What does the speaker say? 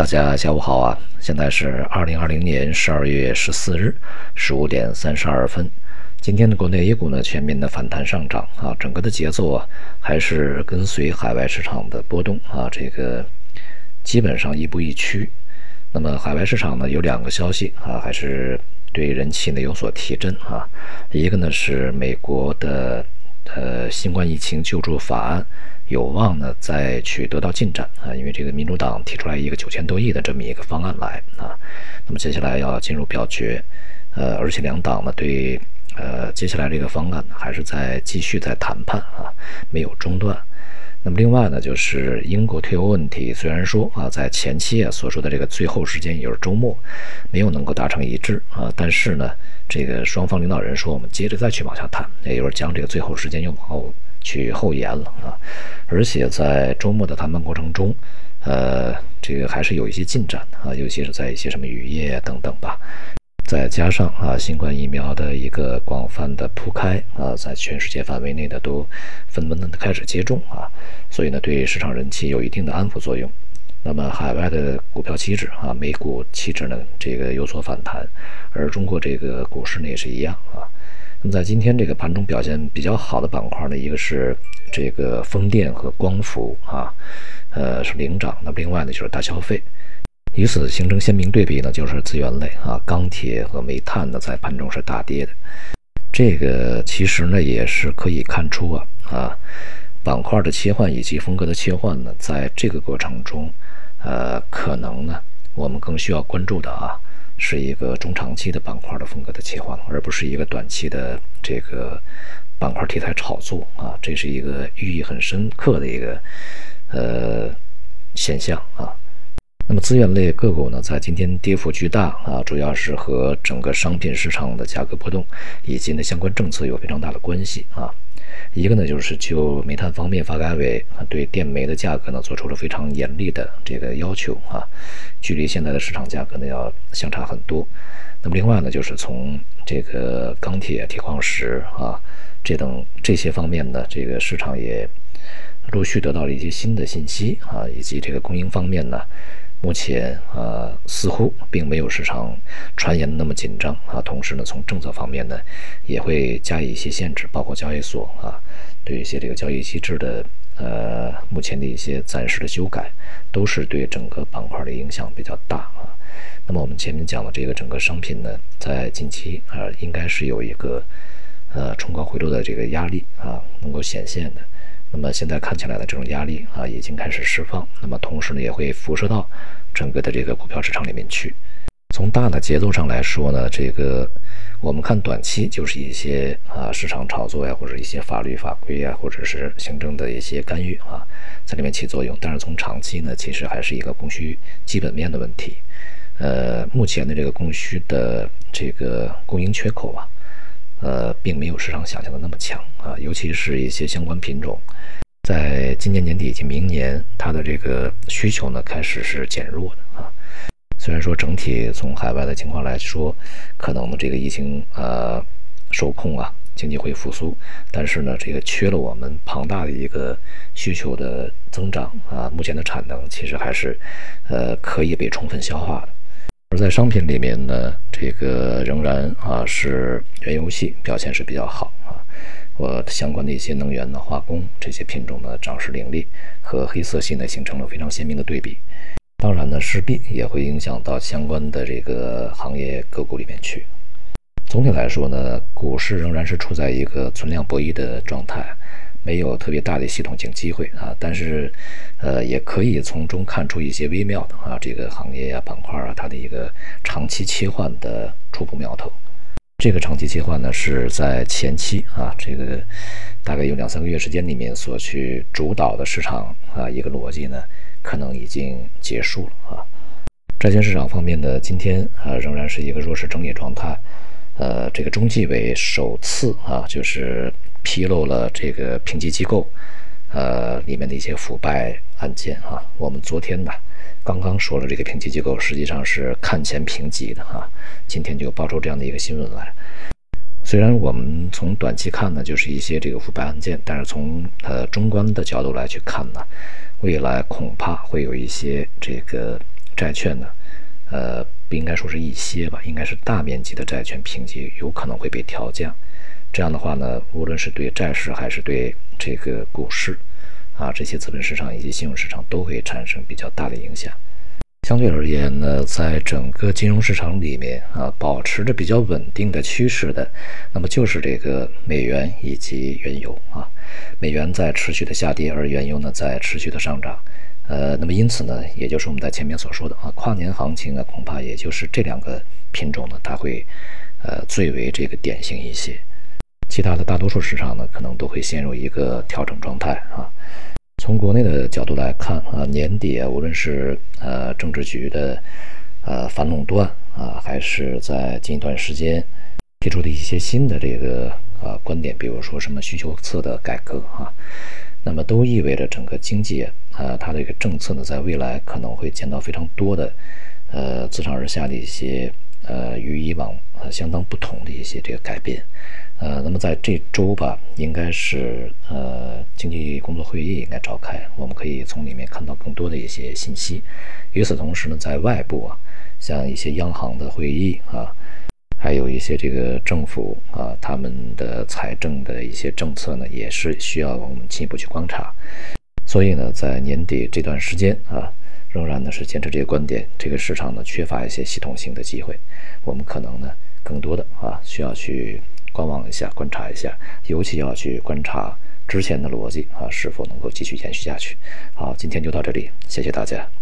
大家下午好啊！现在是二零二零年十二月十四日十五点三十二分。今天的国内 A 股呢全面的反弹上涨啊，整个的节奏啊还是跟随海外市场的波动啊，这个基本上亦步亦趋。那么海外市场呢有两个消息啊，还是对人气呢有所提振啊。一个呢是美国的呃新冠疫情救助法案。有望呢再去得到进展啊，因为这个民主党提出来一个九千多亿的这么一个方案来啊，那么接下来要进入表决，呃，而且两党呢对呃接下来这个方案还是在继续在谈判啊，没有中断。那么另外呢就是英国退欧问题，虽然说啊在前期啊所说的这个最后时间也就是周末没有能够达成一致啊，但是呢这个双方领导人说我们接着再去往下谈，也就是将这个最后时间又往后。去后延了啊，而且在周末的谈判过程中，呃，这个还是有一些进展啊，尤其是在一些什么渔业等等吧，再加上啊，新冠疫苗的一个广泛的铺开啊，在全世界范围内的都纷纷的开始接种啊，所以呢，对市场人气有一定的安抚作用。那么海外的股票期指啊，美股期指呢，这个有所反弹，而中国这个股市呢也是一样啊。那么在今天这个盘中表现比较好的板块呢，一个是这个风电和光伏啊，呃是领涨。那么另外呢就是大消费，与此形成鲜明对比呢，就是资源类啊，钢铁和煤炭呢在盘中是大跌的。这个其实呢也是可以看出啊啊板块的切换以及风格的切换呢，在这个过程中，呃可能呢我们更需要关注的啊。是一个中长期的板块的风格的切换，而不是一个短期的这个板块题材炒作啊，这是一个寓意很深刻的一个呃现象啊。那么资源类个股呢，在今天跌幅巨大啊，主要是和整个商品市场的价格波动以及呢相关政策有非常大的关系啊。一个呢，就是就煤炭方面，发改委对电煤的价格呢做出了非常严厉的这个要求啊，距离现在的市场价格呢要相差很多。那么另外呢，就是从这个钢铁、铁矿石啊这等这些方面呢，这个市场也陆续得到了一些新的信息啊，以及这个供应方面呢。目前啊，似乎并没有市场传言的那么紧张啊。同时呢，从政策方面呢，也会加以一些限制，包括交易所啊，对一些这个交易机制的呃，目前的一些暂时的修改，都是对整个板块的影响比较大啊。那么我们前面讲的这个整个商品呢，在近期啊，应该是有一个呃冲高回落的这个压力啊，能够显现的。那么现在看起来的这种压力啊，已经开始释放。那么同时呢，也会辐射到整个的这个股票市场里面去。从大的节奏上来说呢，这个我们看短期就是一些啊市场炒作呀，或者一些法律法规呀，或者是行政的一些干预啊，在里面起作用。但是从长期呢，其实还是一个供需基本面的问题。呃，目前的这个供需的这个供应缺口啊。呃，并没有市场想象的那么强啊，尤其是一些相关品种，在今年年底以及明年，它的这个需求呢开始是减弱的啊。虽然说整体从海外的情况来说，可能这个疫情呃受控啊，经济会复苏，但是呢，这个缺了我们庞大的一个需求的增长啊，目前的产能其实还是呃可以被充分消化的。而在商品里面呢，这个仍然啊是原油系表现是比较好啊，我相关的一些能源的、化工这些品种呢涨势凌厉，和黑色系呢形成了非常鲜明的对比。当然呢，势必也会影响到相关的这个行业个股里面去。总体来说呢，股市仍然是处在一个存量博弈的状态。没有特别大的系统性机会啊，但是，呃，也可以从中看出一些微妙的啊，这个行业呀、板块啊，它的一个长期切换的初步苗头。这个长期切换呢，是在前期啊，这个大概有两三个月时间里面所去主导的市场啊，一个逻辑呢，可能已经结束了啊。债券市场方面呢，今天啊，仍然是一个弱势整理状态。呃，这个中纪委首次啊，就是。披露了这个评级机构，呃，里面的一些腐败案件啊。我们昨天呢，刚刚说了这个评级机构实际上是看钱评级的哈。今天就爆出这样的一个新闻来。虽然我们从短期看呢，就是一些这个腐败案件，但是从呃中观的角度来去看呢，未来恐怕会有一些这个债券呢，呃，不应该说是一些吧，应该是大面积的债券评级有可能会被调降。这样的话呢，无论是对债市还是对这个股市，啊，这些资本市场以及信用市场都会产生比较大的影响。相对而言呢，在整个金融市场里面啊，保持着比较稳定的趋势的，那么就是这个美元以及原油啊。美元在持续的下跌，而原油呢在持续的上涨。呃，那么因此呢，也就是我们在前面所说的啊，跨年行情呢，恐怕也就是这两个品种呢，它会呃最为这个典型一些。其他的大多数市场呢，可能都会陷入一个调整状态啊。从国内的角度来看啊，年底啊，无论是呃政治局的呃反垄断啊，还是在近一段时间提出的一些新的这个呃观点，比如说什么需求侧的改革啊，那么都意味着整个经济啊，它的一个政策呢，在未来可能会见到非常多的呃自上而下的一些呃与以往呃相当不同的一些这个改变。呃，那么在这周吧，应该是呃经济工作会议应该召开，我们可以从里面看到更多的一些信息。与此同时呢，在外部啊，像一些央行的会议啊，还有一些这个政府啊，他们的财政的一些政策呢，也是需要我们进一步去观察。所以呢，在年底这段时间啊，仍然呢是坚持这个观点，这个市场呢缺乏一些系统性的机会，我们可能呢更多的啊需要去。观望一下，观察一下，尤其要去观察之前的逻辑啊，是否能够继续延续下去。好，今天就到这里，谢谢大家。